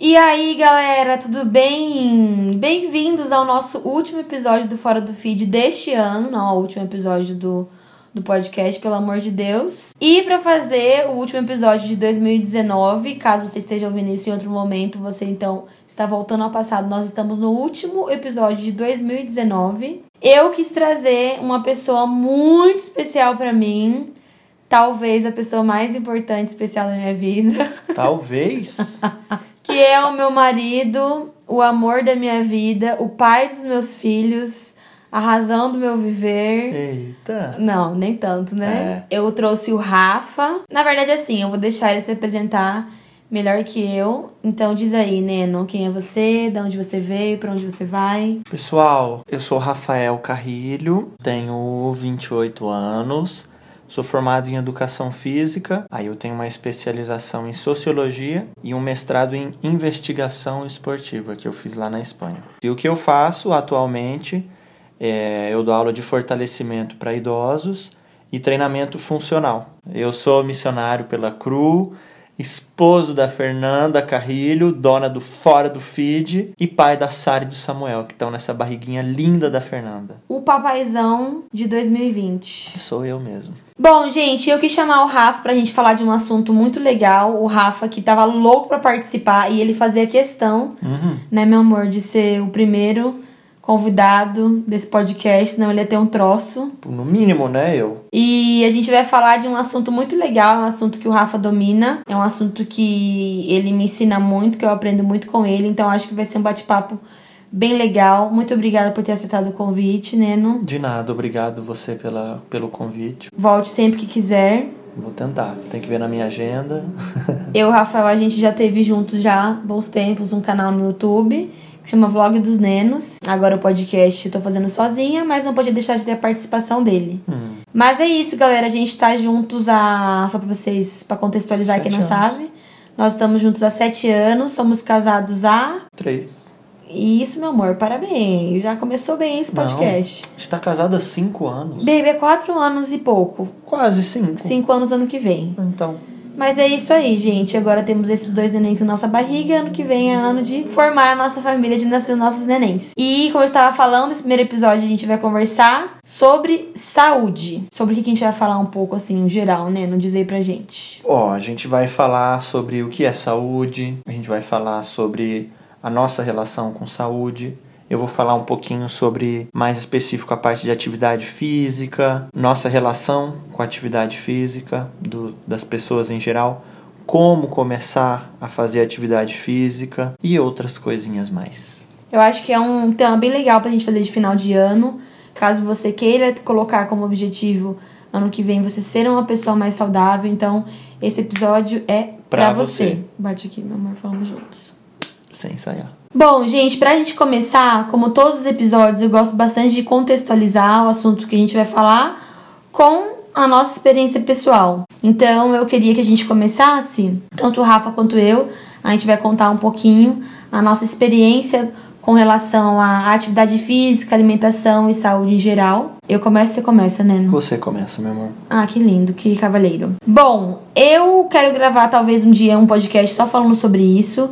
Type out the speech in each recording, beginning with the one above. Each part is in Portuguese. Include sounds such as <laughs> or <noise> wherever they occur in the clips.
E aí, galera, tudo bem? Bem-vindos ao nosso último episódio do Fora do Feed deste ano, não, o último episódio do, do podcast, pelo amor de Deus. E para fazer o último episódio de 2019, caso você esteja ouvindo isso em outro momento, você então está voltando ao passado, nós estamos no último episódio de 2019. Eu quis trazer uma pessoa muito especial para mim, talvez a pessoa mais importante especial da minha vida. Talvez. <laughs> que é o meu marido, o amor da minha vida, o pai dos meus filhos, a razão do meu viver. Eita. Não, nem tanto, né? Eu trouxe o Rafa. Na verdade, assim, eu vou deixar ele se apresentar melhor que eu. Então diz aí, Neno, quem é você, de onde você veio, para onde você vai. Pessoal, eu sou Rafael Carrilho, tenho 28 anos. Sou formado em educação física, aí eu tenho uma especialização em sociologia e um mestrado em investigação esportiva que eu fiz lá na Espanha. E o que eu faço atualmente é eu dou aula de fortalecimento para idosos e treinamento funcional. Eu sou missionário pela CRU, esposo da Fernanda Carrilho, dona do Fora do Feed e pai da Sara e do Samuel, que estão nessa barriguinha linda da Fernanda. O papaizão de 2020. Sou eu mesmo. Bom, gente, eu quis chamar o Rafa pra gente falar de um assunto muito legal. O Rafa que tava louco pra participar e ele fazia questão, Uhum. né, meu amor, de ser o primeiro convidado desse podcast, senão ele ia ter um troço. No mínimo, né, eu? E a gente vai falar de um assunto muito legal, é um assunto que o Rafa domina, é um assunto que ele me ensina muito, que eu aprendo muito com ele, então acho que vai ser um bate-papo bem legal. Muito obrigada por ter aceitado o convite, Neno. De nada, obrigado você pela, pelo convite. Volte sempre que quiser. Vou tentar, tem que ver na minha agenda. <laughs> Eu o Rafael, a gente já teve juntos já, bons tempos, um canal no YouTube que chama Vlog dos Nenos. Agora o podcast eu tô fazendo sozinha, mas não podia deixar de ter a participação dele. Hum. Mas é isso, galera. A gente tá juntos há. Só pra vocês, pra contextualizar Sete quem não anos. sabe. Nós estamos juntos há sete anos, somos casados há. Três. E isso, meu amor, parabéns. Já começou bem esse Não. podcast. Está casada há cinco anos. Baby, é quatro anos e pouco. Quase cinco. Cinco anos ano que vem. Então, Mas é isso aí, gente. Agora temos esses dois nenéns na nossa barriga. Ano que vem é ano de formar a nossa família, de nascer os nossos nenéns. E como eu estava falando, nesse primeiro episódio a gente vai conversar sobre saúde. Sobre o que a gente vai falar um pouco, assim, em geral, né? Não dizer pra gente. ó, a gente vai falar sobre o que é saúde, a gente vai falar sobre a nossa relação com saúde. Eu vou falar um pouquinho sobre, mais específico, a parte de atividade física, nossa relação com a atividade física do, das pessoas em geral, como começar a fazer atividade física e outras coisinhas mais. Eu acho que é um tema bem legal pra gente fazer de final de ano. Caso você queira colocar como objetivo ano que vem você ser uma pessoa mais saudável, então esse episódio é pra, Pra você. você. Bate aqui, meu amor, falamos juntos. Sem ensaiar. Bom, gente, pra gente começar, como todos os episódios, eu gosto bastante de contextualizar o assunto que a gente vai falar com a nossa experiência pessoal. Então, eu queria que a gente começasse, tanto o Rafa quanto eu, a gente vai contar um pouquinho a nossa experiência com relação à atividade física, alimentação e saúde em geral. Eu começo, você começa, né? Você começa, meu amor. Ah, que lindo, que cavaleiro. Bom, eu quero gravar talvez um dia um podcast só falando sobre isso,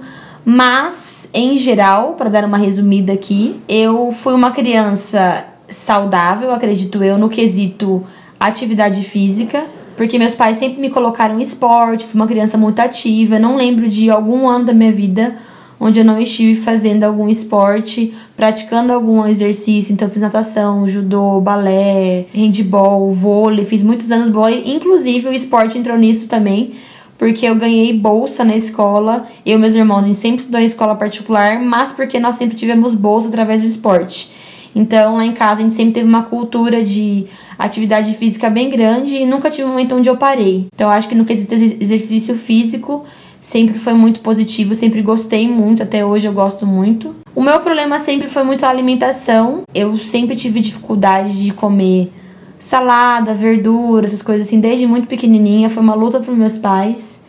mas em geral, para dar uma resumida aqui, eu fui uma criança saudável, acredito eu, no quesito atividade física, porque meus pais sempre me colocaram em esporte, fui uma criança muito ativa, não lembro de algum ano da minha vida onde eu não estive fazendo algum esporte, praticando algum exercício. Então, fiz natação, judô, balé, handball, vôlei, fiz muitos anos vôlei. Inclusive, o esporte entrou nisso também, porque eu ganhei bolsa na escola. Eu e meus irmãos, a gente sempre estudou em escola particular, mas porque nós sempre tivemos bolsa através do esporte. Então, lá em casa, a gente sempre teve uma cultura de atividade física bem grande e nunca tive um momento onde eu parei. Então, eu acho que no quesito exer- exercício físico, sempre foi muito positivo, sempre gostei muito, até hoje eu gosto muito. O meu problema sempre foi muito a alimentação. Eu sempre tive dificuldade de comer salada, verdura, essas coisas assim, desde muito pequenininha. Foi uma luta para meus pais.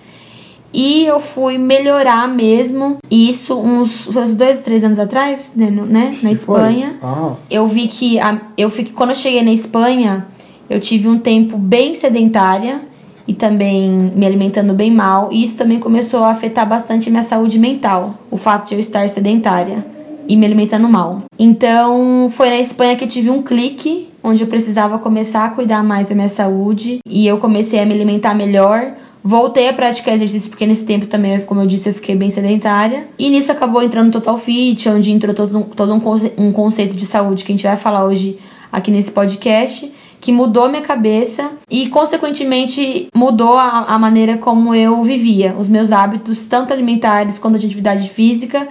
E eu fui melhorar mesmo isso uns, uns dois, três anos atrás, né, né na Espanha. Ah, Eu vi que a, eu fiquei, quando eu cheguei na Espanha, eu tive um tempo bem sedentária. e também me alimentando bem mal. E isso também começou a afetar bastante minha saúde mental, o fato de eu estar sedentária e me alimentando mal. Então, foi na Espanha que eu tive um clique onde eu precisava começar a cuidar mais da minha saúde e eu comecei a me alimentar melhor. Voltei a praticar exercício porque nesse tempo também, como eu disse, eu fiquei bem sedentária. E nisso acabou entrando Total Fit, onde entrou todo, todo um, conce um conceito de saúde que a gente vai falar hoje aqui nesse podcast que mudou minha cabeça e, consequentemente, mudou a, a, maneira como eu vivia, os meus hábitos, tanto alimentares quanto de atividade física,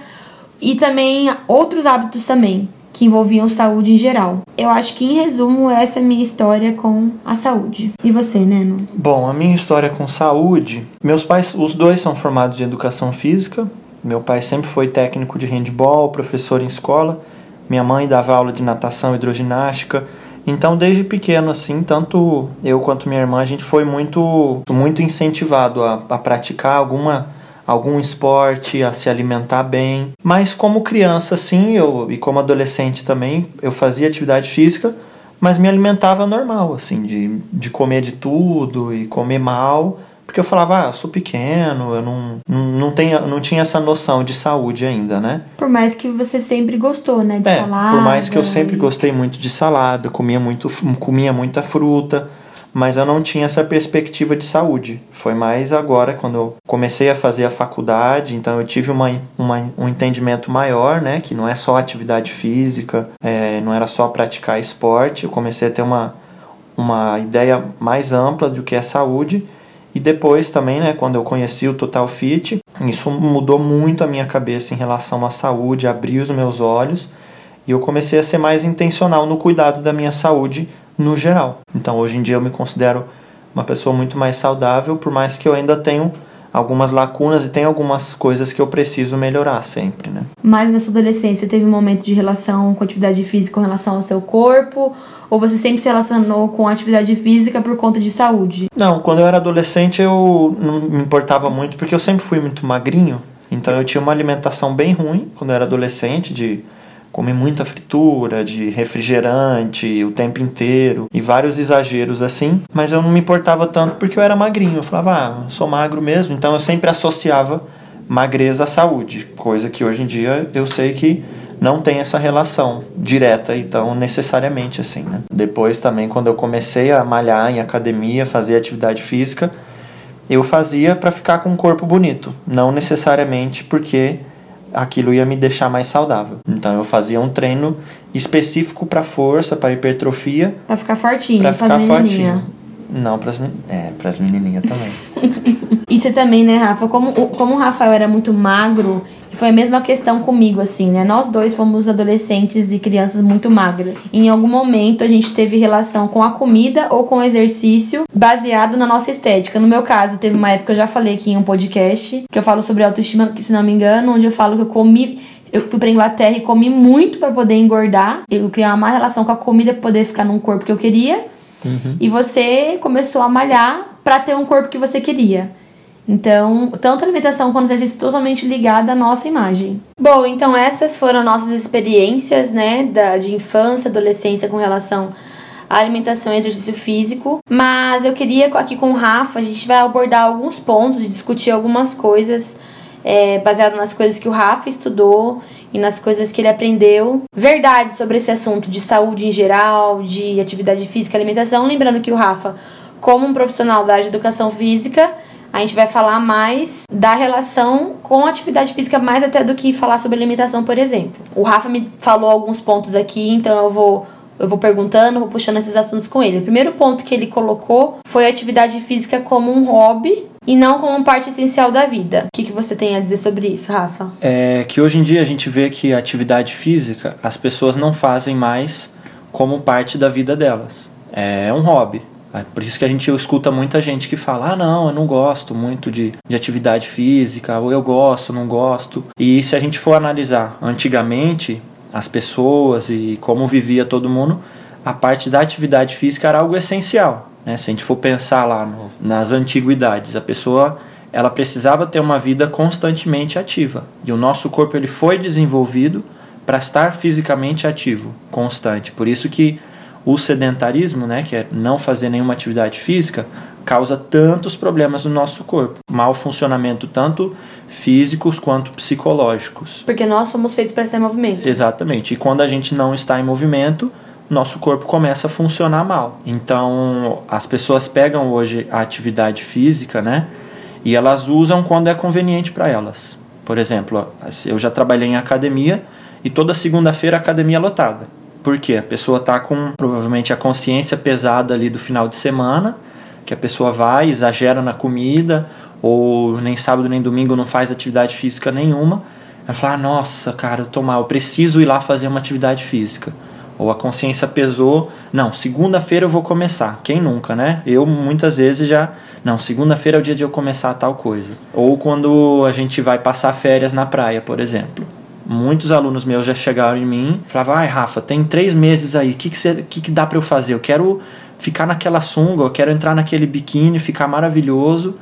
e também outros hábitos também que envolviam saúde em geral. Eu acho que, em resumo, essa é a minha história com a saúde. E você, Neno? Bom, a minha história com saúde, meus pais, os dois são formados em educação física. Meu pai sempre foi técnico de handball, professor em escola. Minha mãe dava aula de natação e hidroginástica. Então, desde pequeno, assim, tanto eu quanto minha irmã, a gente foi muito, muito incentivado a, a praticar alguma algum esporte, a se alimentar bem. Mas como criança, sim, eu, e como adolescente também, eu fazia atividade física, mas me alimentava normal, assim, de, de comer de tudo e comer mal. Porque eu falava, ah, sou pequeno, eu não, não, tenho, não tinha essa noção de saúde ainda, né? Por mais que você sempre gostou, né? De é, salada. Por mais que eu sempre e... gostei muito de salada, comia, muito, comia muita fruta mas eu não tinha essa perspectiva de saúde. Foi mais agora, quando eu comecei a fazer a faculdade, então eu tive uma, uma um entendimento maior, né? Que não é só atividade física, é, não era só praticar esporte. Eu comecei a ter uma, uma ideia mais ampla do que é saúde. E depois também, né, quando eu conheci o Total Fit, isso mudou muito a minha cabeça em relação à saúde, abriu os meus olhos e eu comecei a ser mais intencional no cuidado da minha saúde no geral. Então hoje em dia eu me considero uma pessoa muito mais saudável, por mais que eu ainda tenho algumas lacunas e tem algumas coisas que eu preciso melhorar sempre, né? Mas na sua adolescência teve um momento de relação com atividade física com relação ao seu corpo? Ou você sempre se relacionou com atividade física por conta de saúde? Não, quando eu era adolescente eu não me importava muito porque eu sempre fui muito magrinho. Então eu tinha uma alimentação bem ruim quando eu era adolescente, de comer muita fritura, de refrigerante o tempo inteiro e vários exageros assim, mas eu não me importava tanto porque eu era magrinho. Eu falava, ah, eu sou magro mesmo, então eu sempre associava magreza à saúde, coisa que hoje em dia eu sei que não tem essa relação direta então necessariamente assim, né? Depois também quando eu comecei a malhar em academia, fazer atividade física, eu fazia para ficar com um corpo bonito, não necessariamente porque aquilo ia me deixar mais saudável. Então eu fazia um treino específico para força, para hipertrofia, para ficar fortinho, para ficar fortinho. Não, para as é, pras menininhas também. <laughs> e você também, né, Rafa? Como, como o Rafael era muito magro, foi a mesma questão comigo, assim, né? Nós dois fomos adolescentes e crianças muito magras. Em algum momento a gente teve relação com a comida ou com o exercício baseado na nossa estética. No meu caso, teve uma época, eu já falei aqui em um podcast, que eu falo sobre autoestima, se não me engano, onde eu falo que eu comi eu fui pra Inglaterra e comi muito para poder engordar. Eu criei uma má relação com a comida pra poder ficar num corpo que eu queria. Uhum. E você começou a malhar para ter um corpo que você queria. Então, tanto a alimentação quanto o exercício totalmente ligada à nossa imagem. Bom, então essas foram nossas experiências, né, da, de infância, adolescência com relação à alimentação e exercício físico. Mas eu queria aqui com o Rafa, a gente vai abordar alguns pontos e discutir algumas coisas é, baseado nas coisas que o Rafa estudou e nas coisas que ele aprendeu. Verdade sobre esse assunto de saúde em geral, de atividade física e alimentação. Lembrando que o Rafa, como um profissional da área de educação física, a gente vai falar mais da relação com a atividade física, mais até do que falar sobre alimentação, por exemplo. O Rafa me falou alguns pontos aqui, então eu vou eu vou perguntando, vou puxando esses assuntos com ele. O primeiro ponto que ele colocou foi a atividade física como um hobby e não como parte essencial da vida. O que, que você tem a dizer sobre isso, Rafa? É que hoje em dia a gente vê que a atividade física as pessoas não fazem mais como parte da vida delas. É um hobby. É por isso que a gente escuta muita gente que fala: ah, não, eu não gosto muito de, de atividade física, ou eu gosto, não gosto. E se a gente for analisar antigamente as pessoas e como vivia todo mundo, a parte da atividade física era algo essencial. Né? Se a gente for pensar lá no, nas antiguidades, a pessoa ela precisava ter uma vida constantemente ativa. E o nosso corpo ele foi desenvolvido para estar fisicamente ativo, constante. Por isso que o sedentarismo, né, que é não fazer nenhuma atividade física, causa tantos problemas no nosso corpo. Mal funcionamento tanto físicos quanto psicológicos. Porque nós somos feitos para estar em movimento. Exatamente. E quando a gente não está em movimento, nosso corpo começa a funcionar mal. Então, as pessoas pegam hoje a atividade física, né? E elas usam quando é conveniente para elas. Por exemplo, eu já trabalhei em academia e toda segunda-feira a academia é lotada. Por quê? A pessoa está com provavelmente a consciência pesada ali do final de semana, que a pessoa vai, exagera na comida, ou nem sábado nem domingo não faz atividade física nenhuma. Ela fala: ah, Nossa, cara, eu tô mal, eu preciso ir lá fazer uma atividade física. Ou a consciência pesou, não, segunda-feira eu vou começar. Quem nunca, né? Eu muitas vezes já, não, segunda-feira é o dia de eu começar tal coisa. Ou quando a gente vai passar férias na praia, por exemplo. Muitos alunos meus já chegaram em mim e falavam: Ai, Rafa, tem três meses aí, o que, que, que, que dá para eu fazer? Eu quero ficar naquela sunga, eu quero entrar naquele biquíni, ficar maravilhoso.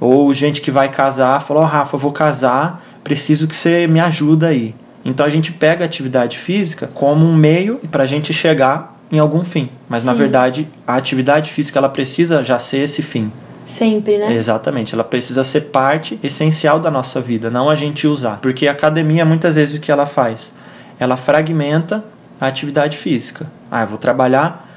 Ou gente que vai casar falou: oh, Rafa, eu vou casar, preciso que você me ajuda aí. Então a gente pega a atividade física como um meio para a gente chegar em algum fim. Mas Sim. na verdade a atividade física ela precisa já ser esse fim. Sempre, né? Exatamente, ela precisa ser parte essencial da nossa vida, não a gente usar. Porque a academia muitas vezes o que ela faz? Ela fragmenta a atividade física. Ah, eu vou trabalhar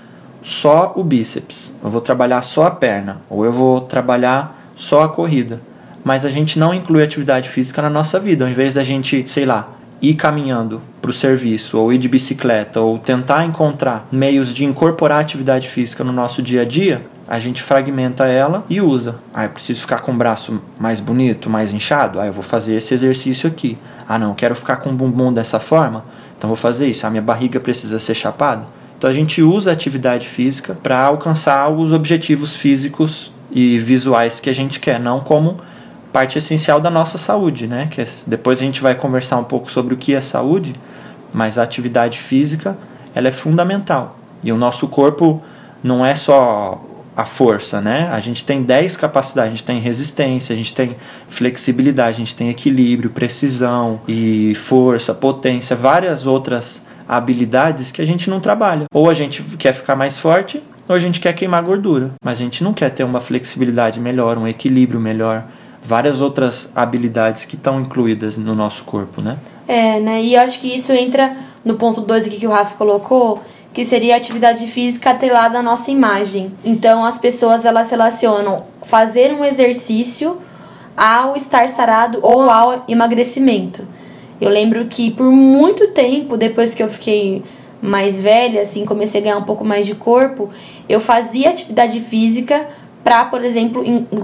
só o bíceps, eu vou trabalhar só a perna, ou eu vou trabalhar só a corrida. Mas a gente não inclui atividade física na nossa vida. Ao invés da gente, sei lá, ir caminhando para o serviço, ou ir de bicicleta, ou tentar encontrar meios de incorporar atividade física no nosso dia a dia, a gente fragmenta ela e usa. Ah, eu preciso ficar com o braço mais bonito, mais inchado? Ah, eu vou fazer esse exercício aqui. Ah, não, quero ficar com o bumbum dessa forma? Então vou fazer isso. A minha barriga precisa ser chapada? Então a gente usa a atividade física para alcançar os objetivos físicos e visuais que a gente quer, não como parte essencial da nossa saúde, né? Que é, depois a gente vai conversar um pouco sobre o que é saúde, mas a atividade física ela é fundamental. E o nosso corpo não é só a força, né? A gente tem 10 capacidades, a gente tem resistência, a gente tem flexibilidade, a gente tem equilíbrio, precisão e força, potência, várias outras habilidades que a gente não trabalha. Ou a gente quer ficar mais forte, ou a gente quer queimar gordura, mas a gente não quer ter uma flexibilidade melhor, um equilíbrio melhor, várias outras habilidades que estão incluídas no nosso corpo, né? É, né? E eu acho que isso entra no ponto 2 aqui que o Rafa colocou, que seria a atividade física atrelada à nossa imagem. Então as pessoas elas relacionam fazer um exercício ao estar sarado ou ao emagrecimento. Eu lembro que por muito tempo, depois que eu fiquei mais velha, assim, comecei a ganhar um pouco mais de corpo, eu fazia atividade física para, por exemplo,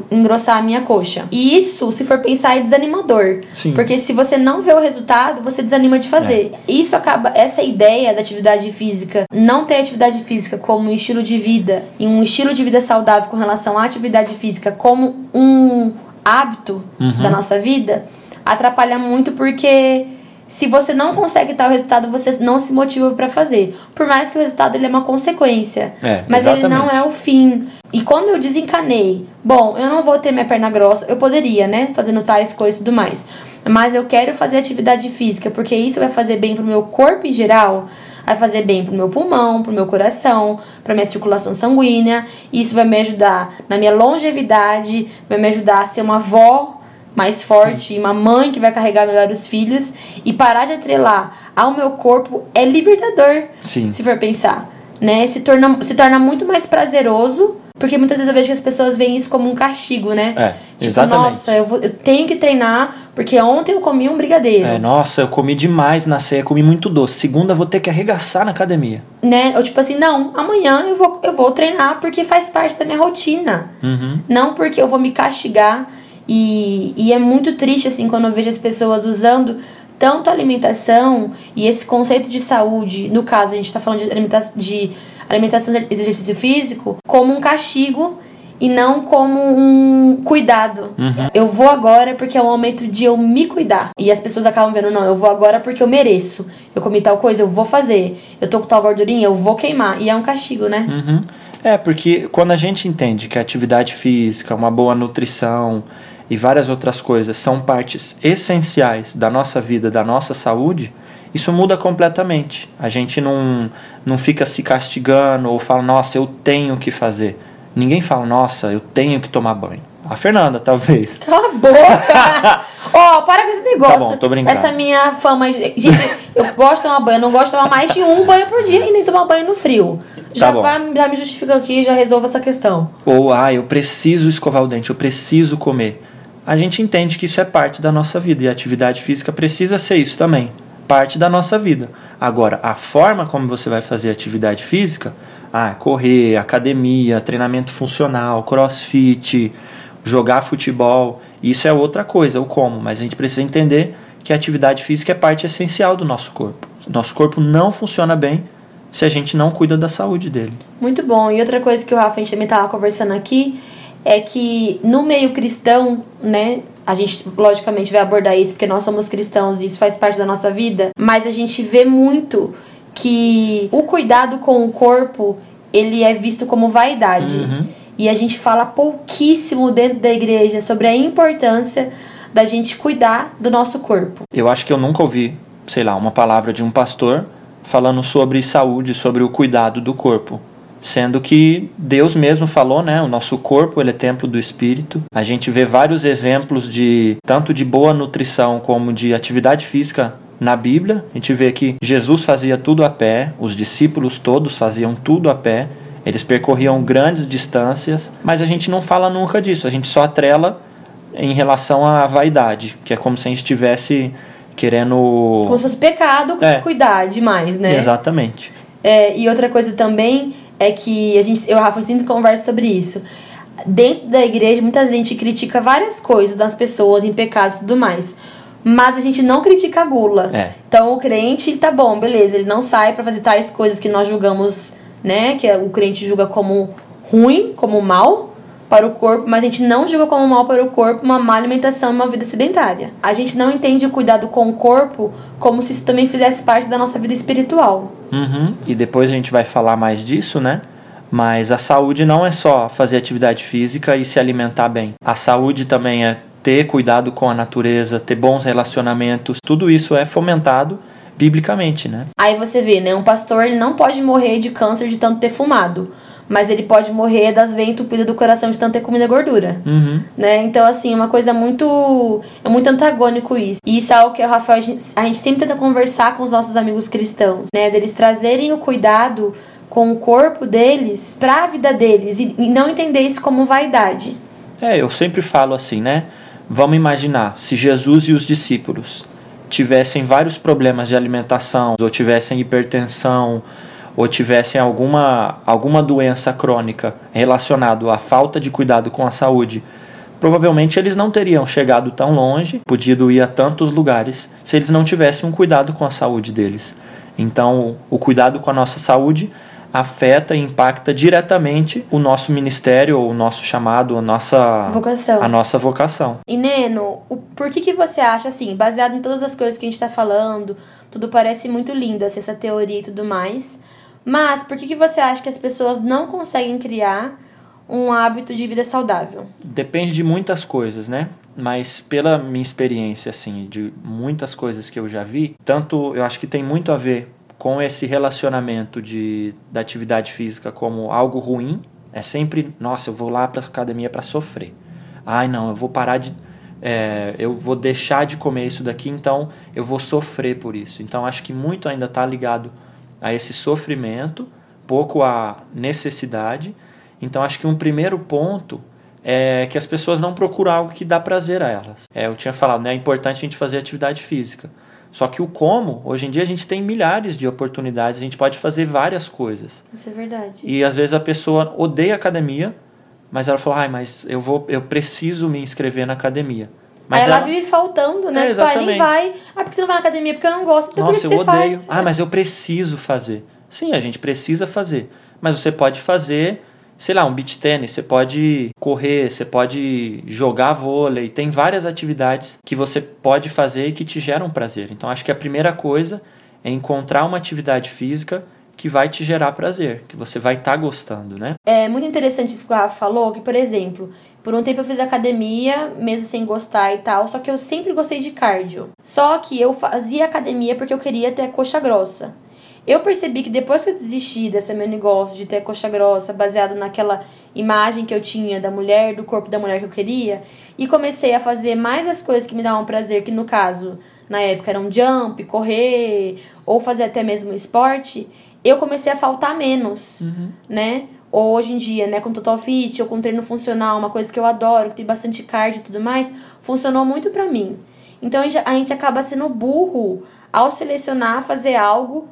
engrossar a minha coxa. E isso, se for pensar, é desanimador. Sim. Porque se você não vê o resultado, você desanima de fazer. É. Isso acaba, essa ideia da atividade física, não ter atividade física como um estilo de vida e um estilo de vida saudável com relação à atividade física como um hábito uhum. da nossa vida, atrapalha muito porque se você não consegue tal resultado, você não se motiva para fazer. Por mais que o resultado ele é uma consequência. É, mas exatamente. ele não é o fim. E quando eu desencanei, bom, eu não vou ter minha perna grossa, eu poderia, né? Fazendo tais coisas e tudo mais. Mas eu quero fazer atividade física, porque isso vai fazer bem pro meu corpo em geral, vai fazer bem pro meu pulmão, pro meu coração, pra minha circulação sanguínea. Isso vai me ajudar na minha longevidade, vai me ajudar a ser uma avó mais forte, uma mãe que vai carregar melhor os filhos e parar de atrelar ao meu corpo é libertador, Sim. se for pensar, né? Se torna, se torna muito mais prazeroso, porque muitas vezes eu vejo que as pessoas veem isso como um castigo, né? É, tipo, exatamente. nossa, eu, vou, eu tenho que treinar porque ontem eu comi um brigadeiro. É, nossa, eu comi demais na ceia, comi muito doce. Segunda eu vou ter que arregaçar na academia. Né? Ou tipo assim, não, amanhã eu vou, eu vou treinar porque faz parte da minha rotina. Uhum. Não porque eu vou me castigar e, e é muito triste, assim, quando eu vejo as pessoas usando tanto a alimentação e esse conceito de saúde, no caso, a gente está falando de, alimenta de alimentação e exercício físico, como um castigo e não como um cuidado. Uhum. Eu vou agora porque é o momento de eu me cuidar. E as pessoas acabam vendo, não, eu vou agora porque eu mereço. Eu comi tal coisa, eu vou fazer. Eu tô com tal gordurinha, eu vou queimar. E é um castigo, né? Uhum. É, porque quando a gente entende que a atividade física, uma boa nutrição, e várias outras coisas são partes essenciais da nossa vida, da nossa saúde, isso muda completamente. A gente não, não fica se castigando ou fala, nossa, eu tenho que fazer. Ninguém fala, nossa, eu tenho que tomar banho. A Fernanda, talvez. <laughs> Cala a boca! <laughs> Ó, oh, para com esse negócio. Tá bom, tô brincando. Essa minha fama. Gente, eu gosto de tomar banho, eu não gosto de tomar mais de um banho por dia e nem tomar banho no frio. Já, Tá bom. vai, já me justifica aqui, já resolva essa questão. Ou, ah, eu preciso escovar o dente, eu preciso comer. A gente entende que isso é parte da nossa vida e a atividade física precisa ser isso também, parte da nossa vida. Agora, a forma como você vai fazer atividade física, ah, correr, academia, treinamento funcional, crossfit, jogar futebol, isso é outra coisa, o como, mas a gente precisa entender que a atividade física é parte essencial do nosso corpo. Nosso corpo não funciona bem se a gente não cuida da saúde dele. Muito bom. E outra coisa que o Rafa a gente também tava conversando aqui é que no meio cristão, né? A gente logicamente vai abordar isso porque nós somos cristãos e isso faz parte da nossa vida, mas a gente vê muito que o cuidado com o corpo, ele é visto como vaidade. Uhum. E a gente fala pouquíssimo dentro da igreja sobre a importância da gente cuidar do nosso corpo. Eu acho que eu nunca ouvi, sei lá, uma palavra de um pastor falando sobre saúde, sobre o cuidado do corpo. Sendo que Deus mesmo falou, né? O nosso corpo ele é templo do Espírito. A gente vê vários exemplos de tanto de boa nutrição como de atividade física na Bíblia. A gente vê que Jesus fazia tudo a pé, os discípulos todos faziam tudo a pé. Eles percorriam grandes distâncias, mas a gente não fala nunca disso. A gente só atrela em relação à vaidade, que é como se a gente estivesse querendo. Como se fosse pecado É. se cuidar demais, né? Exatamente. É, e outra coisa também é que a gente, eu e o Rafa, sempre conversa sobre isso. Dentro da igreja, muita gente critica várias coisas das pessoas em pecados e tudo mais. Mas a gente não critica a gula. É. Então o crente, tá bom, beleza, ele não sai pra fazer tais coisas que nós julgamos, né? Que o crente julga como ruim, como mal para o corpo, mas a gente não julga como mal para o corpo uma má alimentação e uma vida sedentária. A gente não entende o cuidado com o corpo como se isso também fizesse parte da nossa vida espiritual. Uhum. E depois a gente vai falar mais disso, né? Mas a saúde não é só fazer atividade física e se alimentar bem. A saúde também é ter cuidado com a natureza, ter bons relacionamentos. Tudo isso é fomentado biblicamente, né? Aí você vê, né? Um pastor ele não pode morrer de câncer de tanto ter fumado. Mas ele pode morrer das veias entupidas do coração de tanto ter comido gordura. Uhum. Né? Então, assim, é uma coisa muito. É muito antagônico isso. E isso é algo que o Rafael, a gente, a gente sempre tenta conversar com os nossos amigos cristãos, né? Deles trazerem o cuidado com o corpo deles pra vida deles e, e não entender isso como vaidade. É, eu sempre falo assim, né? Vamos imaginar se Jesus e os discípulos tivessem vários problemas de alimentação, ou tivessem hipertensão, ou tivessem alguma, alguma doença crônica relacionada à falta de cuidado com a saúde, provavelmente eles não teriam chegado tão longe, podido ir a tantos lugares, se eles não tivessem um cuidado com a saúde deles. Então, o cuidado com a nossa saúde afeta e impacta diretamente o nosso ministério, o nosso chamado, a nossa Vocação. a nossa vocação. E Neno, o, por que, que você acha, assim, baseado em todas as coisas que a gente tá falando, tudo parece muito lindo, assim, essa teoria e tudo mais, mas por que, que você acha que as pessoas não conseguem criar um hábito de vida saudável? Depende de muitas coisas, né? Mas pela minha experiência, assim, de muitas coisas que eu já vi, tanto eu acho que tem muito a ver com esse relacionamento de, da atividade física como algo ruim. É sempre, nossa, eu vou lá para academia para sofrer. Ai, não, eu vou parar de. é, eu vou deixar de comer isso daqui, então eu vou sofrer por isso. Então acho que muito ainda está ligado a esse sofrimento, pouco à necessidade. Então acho que um primeiro ponto é que as pessoas não procuram algo que dá prazer a elas. É, eu tinha falado, né, é importante a gente fazer atividade física. Só que o como, hoje em dia a gente tem milhares de oportunidades, a gente pode fazer várias coisas. Isso é verdade. E às vezes a pessoa odeia academia, mas ela fala, ai, mas eu vou, eu preciso me inscrever na academia. Mas Aí ela, vive faltando, né? É, tipo, ah, nem vai. Ah, porque você não vai na academia? Porque eu não gosto. Então Nossa, por que eu você odeio. faz? Ah, mas eu preciso fazer. Sim, a gente precisa fazer. Mas você pode fazer, sei lá, um beach tênis, você pode correr, você pode jogar vôlei. Tem várias atividades que você pode fazer e que te geram prazer. Então acho que a primeira coisa é encontrar uma atividade física que vai te gerar prazer, que você vai estar gostando, né? É muito interessante isso que o Rafa falou, que, por exemplo, por um tempo eu fiz academia, mesmo sem gostar e tal, só que eu sempre gostei de cardio. Só que eu fazia academia porque eu queria ter coxa grossa. Eu percebi que depois que eu desisti desse meu negócio de ter coxa grossa, baseado naquela imagem que eu tinha da mulher, do corpo da mulher que eu queria, e comecei a fazer mais as coisas que me davam prazer, que no caso, na época, eram jump, correr, ou fazer até mesmo esporte, eu comecei a faltar menos, Uhum. né? Ou hoje em dia, né, com Total Fit ou com treino funcional, uma coisa que eu adoro, que tem bastante cardio e tudo mais, funcionou muito pra mim. Então a gente, a gente acaba sendo burro ao selecionar fazer algo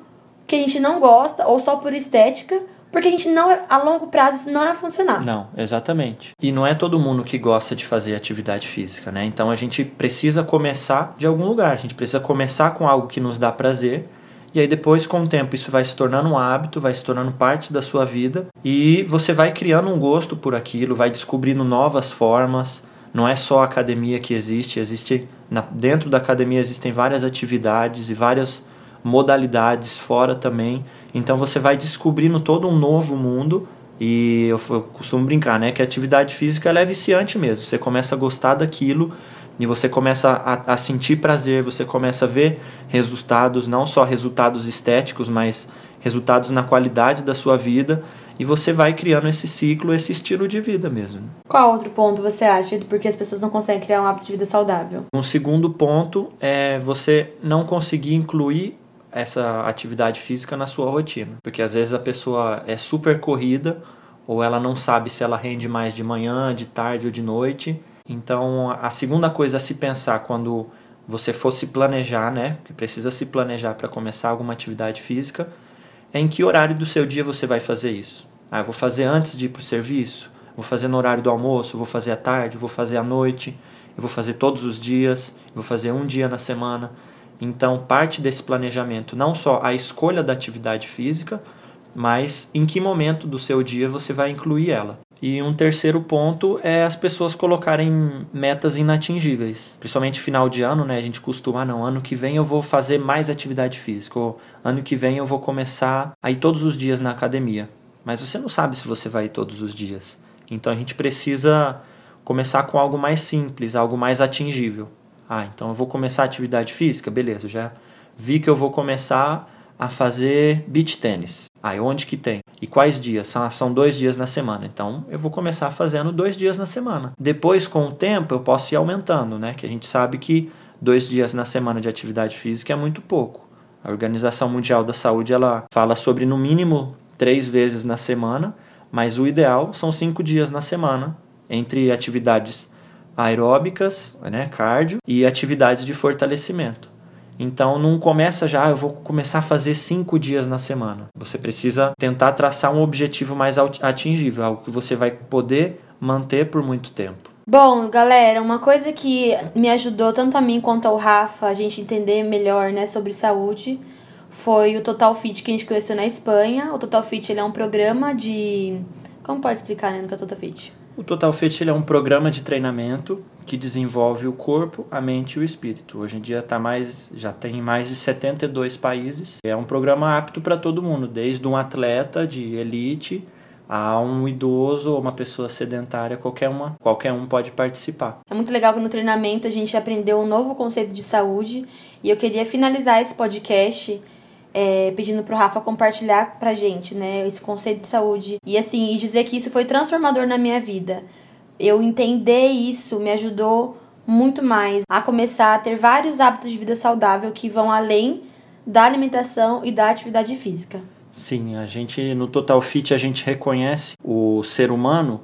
que a gente não gosta ou só por estética, porque a gente não, a longo prazo, isso não vai funcionar. Não, exatamente. E não é todo mundo que gosta de fazer atividade física, né? Então a gente precisa começar de algum lugar. A gente precisa começar com algo que nos dá prazer. E aí depois, com o tempo, isso vai se tornando um hábito, vai se tornando parte da sua vida. E você vai criando um gosto por aquilo, vai descobrindo novas formas. Não é só a academia que existe, existe na, dentro da academia existem várias atividades e várias modalidades fora também. Então você vai descobrindo todo um novo mundo e eu, eu costumo brincar, né, que a atividade física é viciante mesmo. Você começa a gostar daquilo e você começa a, a sentir prazer, você começa a ver resultados, não só resultados estéticos, mas resultados na qualidade da sua vida e você vai criando esse ciclo, esse estilo de vida mesmo. Qual outro ponto você acha de porque as pessoas não conseguem criar um hábito de vida saudável? Um segundo ponto é você não conseguir incluir essa atividade física na sua rotina, porque às vezes a pessoa é super corrida ou ela não sabe se ela rende mais de manhã, de tarde ou de noite. Então, a segunda coisa a se pensar quando você for se planejar, né, que precisa se planejar para começar alguma atividade física, é em que horário do seu dia você vai fazer isso. Ah, vou fazer antes de ir para o serviço, vou fazer no horário do almoço, vou fazer à tarde, vou fazer à noite, eu vou fazer todos os dias, vou fazer um dia na semana. Então, parte desse planejamento, não só a escolha da atividade física, mas em que momento do seu dia você vai incluir ela. E um terceiro ponto é as pessoas colocarem metas inatingíveis. Principalmente final de ano, né? A gente costuma, ah, não, ano que vem eu vou fazer mais atividade física. Ou ano que vem eu vou começar a ir todos os dias na academia. Mas você não sabe se você vai ir todos os dias. Então a gente precisa começar com algo mais simples, algo mais atingível. Ah, então eu vou começar a atividade física? Beleza, já vi que eu vou começar a fazer beach tênis. E onde que tem? E quais dias? São, são dois dias na semana. Então eu vou começar fazendo dois dias na semana. Depois, com o tempo, eu posso ir aumentando, né? Que a gente sabe que dois dias na semana de atividade física é muito pouco. A Organização Mundial da Saúde ela fala sobre no mínimo três vezes na semana, mas o ideal são cinco dias na semana entre atividades aeróbicas, né, cardio, e atividades de fortalecimento. Então não começa já, eu vou começar a fazer cinco dias na semana. Você precisa tentar traçar um objetivo mais atingível, algo que você vai poder manter por muito tempo. Bom, galera, uma coisa que me ajudou tanto a mim quanto ao Rafa a gente entender melhor, né, sobre saúde, foi o Total Fit que a gente conheceu na Espanha. O Total Fit ele é um programa de como pode explicar, né, no que é o Total Fit? O Total Fit ele é um programa de treinamento que desenvolve o corpo, a mente e o espírito. Hoje em dia tá mais, já tem mais de 72 países. É um programa apto para todo mundo, desde um atleta de elite a um idoso ou uma pessoa sedentária, qualquer uma, qualquer um pode participar. É muito legal que no treinamento a gente aprendeu um novo conceito de saúde e eu queria finalizar esse podcast é, pedindo pro Rafa compartilhar pra gente, né, esse conceito de saúde e assim, e dizer que isso foi transformador na minha vida. Eu entender isso me ajudou muito mais a começar a ter vários hábitos de vida saudável que vão além da alimentação e da atividade física. Sim, a gente no Total Fit a gente reconhece o ser humano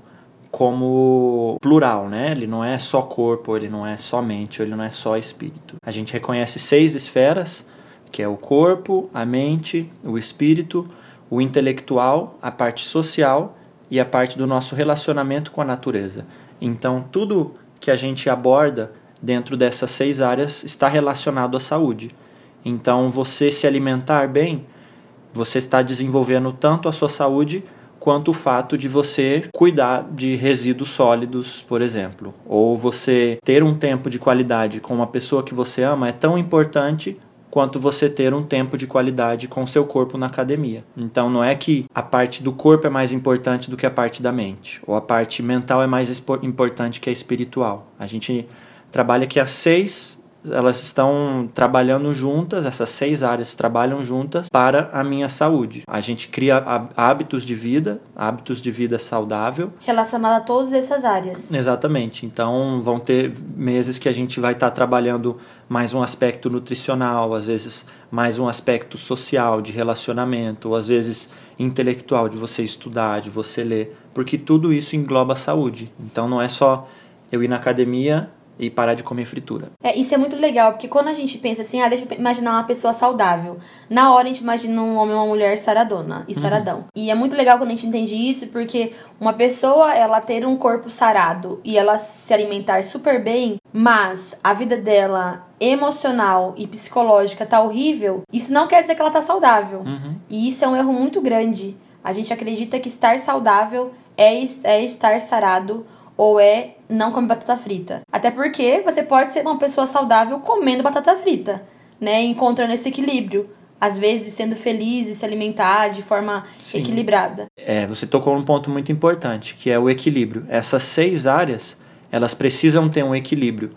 como plural, né? Ele não é só corpo, ele não é só mente, ele não é só espírito. A gente reconhece seis esferas, que é o corpo, a mente, o espírito, o intelectual, a parte social e a parte do nosso relacionamento com a natureza. Então, tudo que a gente aborda dentro dessas seis áreas está relacionado à saúde. Então, você se alimentar bem você está desenvolvendo tanto a sua saúde quanto o fato de você cuidar de resíduos sólidos, por exemplo. Ou você ter um tempo de qualidade com uma pessoa que você ama é tão importante quanto você ter um tempo de qualidade com seu corpo na academia. Então não é que a parte do corpo é mais importante do que a parte da mente, ou a parte mental é mais importante que a espiritual. A gente trabalha que as seis elas estão trabalhando juntas, essas seis áreas trabalham juntas para a minha saúde. A gente cria hábitos de vida, hábitos de vida saudável. Relacionado a todas essas áreas. Exatamente. Então vão ter meses que a gente vai estar trabalhando mais um aspecto nutricional, às vezes mais um aspecto social, de relacionamento, ou às vezes intelectual, de você estudar, de você ler, porque tudo isso engloba a saúde. Então não é só eu ir na academia e parar de comer fritura. É, isso é muito legal, porque quando a gente pensa assim, ah, deixa eu imaginar uma pessoa saudável. Na hora a gente imagina um homem ou uma mulher saradona e uhum. saradão. Uhum. E é muito legal quando a gente entende isso, porque uma pessoa, ela ter um corpo sarado e ela se alimentar super bem, mas a vida dela emocional e psicológica tá horrível, isso não quer dizer que ela tá saudável. Uhum. E isso é um erro muito grande. A gente acredita que estar saudável é, é estar sarado ou é não comer batata frita. Até porque você pode ser uma pessoa saudável comendo batata frita, né? Encontrando esse equilíbrio. Às vezes sendo feliz e se alimentar de forma Sim. equilibrada. É, você tocou num ponto muito importante, que é o equilíbrio. Essas seis áreas, elas precisam ter um equilíbrio.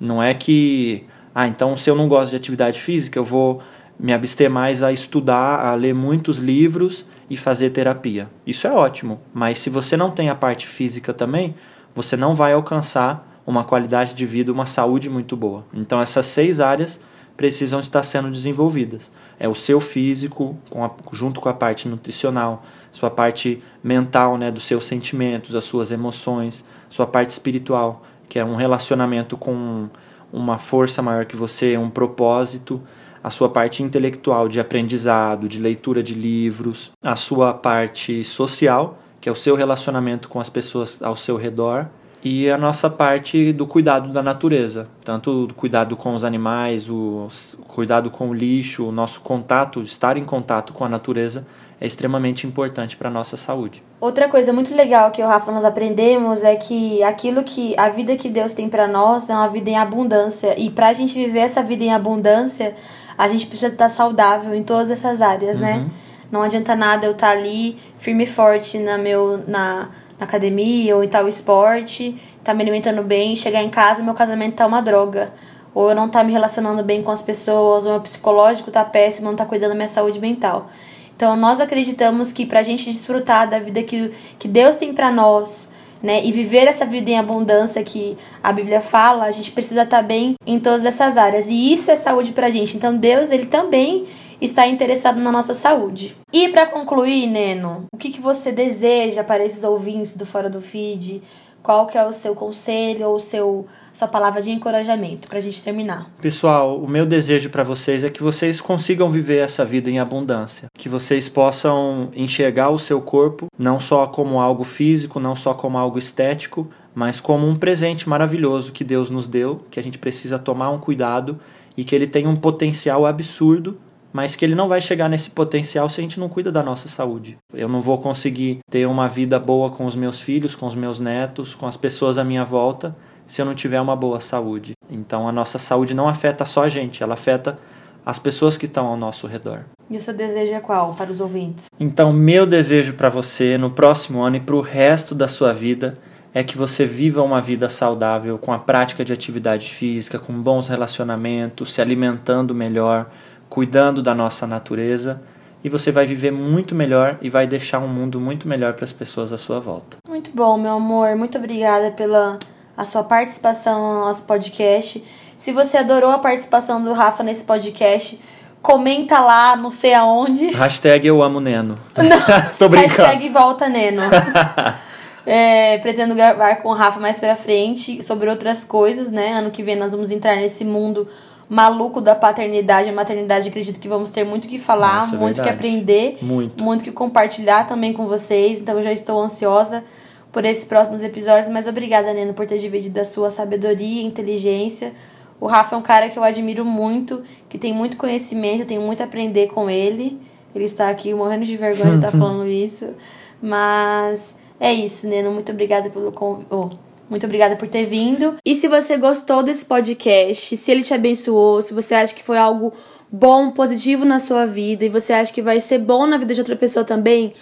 Não é que, ah, então se eu não gosto de atividade física, eu vou me abster mais a estudar, a ler muitos livros e fazer terapia. Isso é ótimo, mas se você não tem a parte física também, você não vai alcançar uma qualidade de vida, uma saúde muito boa. Então essas seis áreas precisam estar sendo desenvolvidas. É o seu físico, com a, junto com a parte nutricional, sua parte mental, né, dos seus sentimentos, as suas emoções, sua parte espiritual, que é um relacionamento com uma força maior que você, um propósito, a sua parte intelectual de aprendizado, de leitura de livros, a sua parte social, que é o seu relacionamento com as pessoas ao seu redor, e a nossa parte do cuidado da natureza, tanto o cuidado com os animais, o cuidado com o lixo, o nosso contato, estar em contato com a natureza é extremamente importante para a nossa saúde. Outra coisa muito legal que o Rafa nós aprendemos é que aquilo que a vida que Deus tem para nós é uma vida em abundância e para a gente viver essa vida em abundância, a gente precisa estar saudável em todas essas áreas, né? uhum. né? Não adianta nada eu estar ali firme e forte na, meu, na, na academia ou em tal esporte, tá me alimentando bem, chegar em casa meu casamento tá uma droga. Ou eu não tá me relacionando bem com as pessoas, ou meu psicológico tá péssimo, não tá cuidando da minha saúde mental. Então nós acreditamos que pra gente desfrutar da vida que, que Deus tem para nós, né, e viver essa vida em abundância que a Bíblia fala, a gente precisa estar tá bem em todas essas áreas. E isso é saúde pra gente. Então Deus, ele também está interessado na nossa saúde. E para concluir, Neno, o que, que você deseja para esses ouvintes do Fora do Feed? Qual que é o seu conselho ou seu sua palavra de encorajamento para a gente terminar? Pessoal, o meu desejo para vocês é que vocês consigam viver essa vida em abundância, que vocês possam enxergar o seu corpo não só como algo físico, não só como algo estético, mas como um presente maravilhoso que Deus nos deu, que a gente precisa tomar um cuidado e que ele tem um potencial absurdo mas que ele não vai chegar nesse potencial se a gente não cuida da nossa saúde. Eu não vou conseguir ter uma vida boa com os meus filhos, com os meus netos, com as pessoas à minha volta, se eu não tiver uma boa saúde. Então a nossa saúde não afeta só a gente, ela afeta as pessoas que estão ao nosso redor. E o seu desejo é qual para os ouvintes? Então, meu desejo para você no próximo ano e para o resto da sua vida é que você viva uma vida saudável com a prática de atividade física, com bons relacionamentos, se alimentando melhor, cuidando da nossa natureza e você vai viver muito melhor e vai deixar um mundo muito melhor para as pessoas à sua volta. Muito bom, meu amor. Muito obrigada pela a sua participação no nosso podcast. Se você adorou a participação do Rafa nesse podcast, comenta lá, não sei aonde. <laughs> Hashtag eu amo Neno. Não, <laughs> Tô brincando. Hashtag volta Neno. <laughs> é, pretendo gravar com o Rafa mais pra frente sobre outras coisas, né? Ano que vem nós vamos entrar nesse mundo maluco da paternidade e maternidade, acredito que vamos ter muito que falar, Nossa, é muito que aprender, muito. muito que compartilhar também com vocês. Então eu já estou ansiosa por esses próximos episódios, mas obrigada, Neno, por ter dividido a sua sabedoria e inteligência. O Rafa é um cara que eu admiro muito, que tem muito conhecimento, tenho muito a aprender com ele. Ele está aqui morrendo de vergonha de estar <laughs> falando isso. Mas é isso, Neno. Muito obrigada pelo convite. Oh muito obrigada por ter vindo. E se você gostou desse podcast, se ele te abençoou, se você acha que foi algo bom, positivo na sua vida e você acha que vai ser bom na vida de outra pessoa também,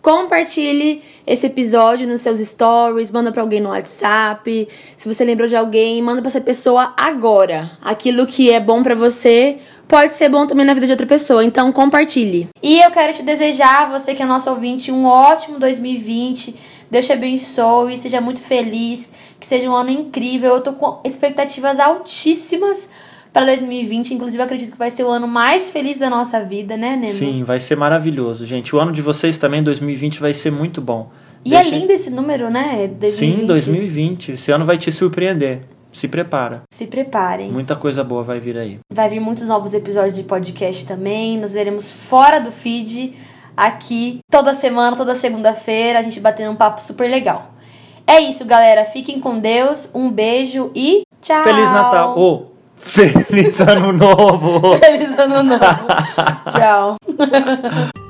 compartilhe esse episódio nos seus stories, manda para alguém no WhatsApp. Se você lembrou de alguém, manda para essa pessoa agora. Aquilo que é bom para você pode ser bom também na vida de outra pessoa, então compartilhe. E eu quero te desejar, você que é nosso ouvinte, um ótimo 2020. Deus te abençoe, seja muito feliz, que seja um ano incrível. Eu tô com expectativas altíssimas para 2020. Inclusive, acredito que vai ser o ano mais feliz da nossa vida, né, Nemo? Sim, vai ser maravilhoso, gente. O ano de vocês também, 2020, vai ser muito bom. E é Deixa... é lindo esse número, né? 2020. Sim, 2020. Esse ano vai te surpreender. Se prepara. Se preparem. Muita coisa boa vai vir aí. Vai vir muitos novos episódios de podcast também. Nos veremos fora do feed, aqui, toda semana, toda segunda-feira, a gente batendo um papo super legal. É isso, galera. Fiquem com Deus. Um beijo e tchau. Feliz Natal. Oh. Feliz Ano Novo! <laughs> Feliz Ano Novo! Tchau! <laughs>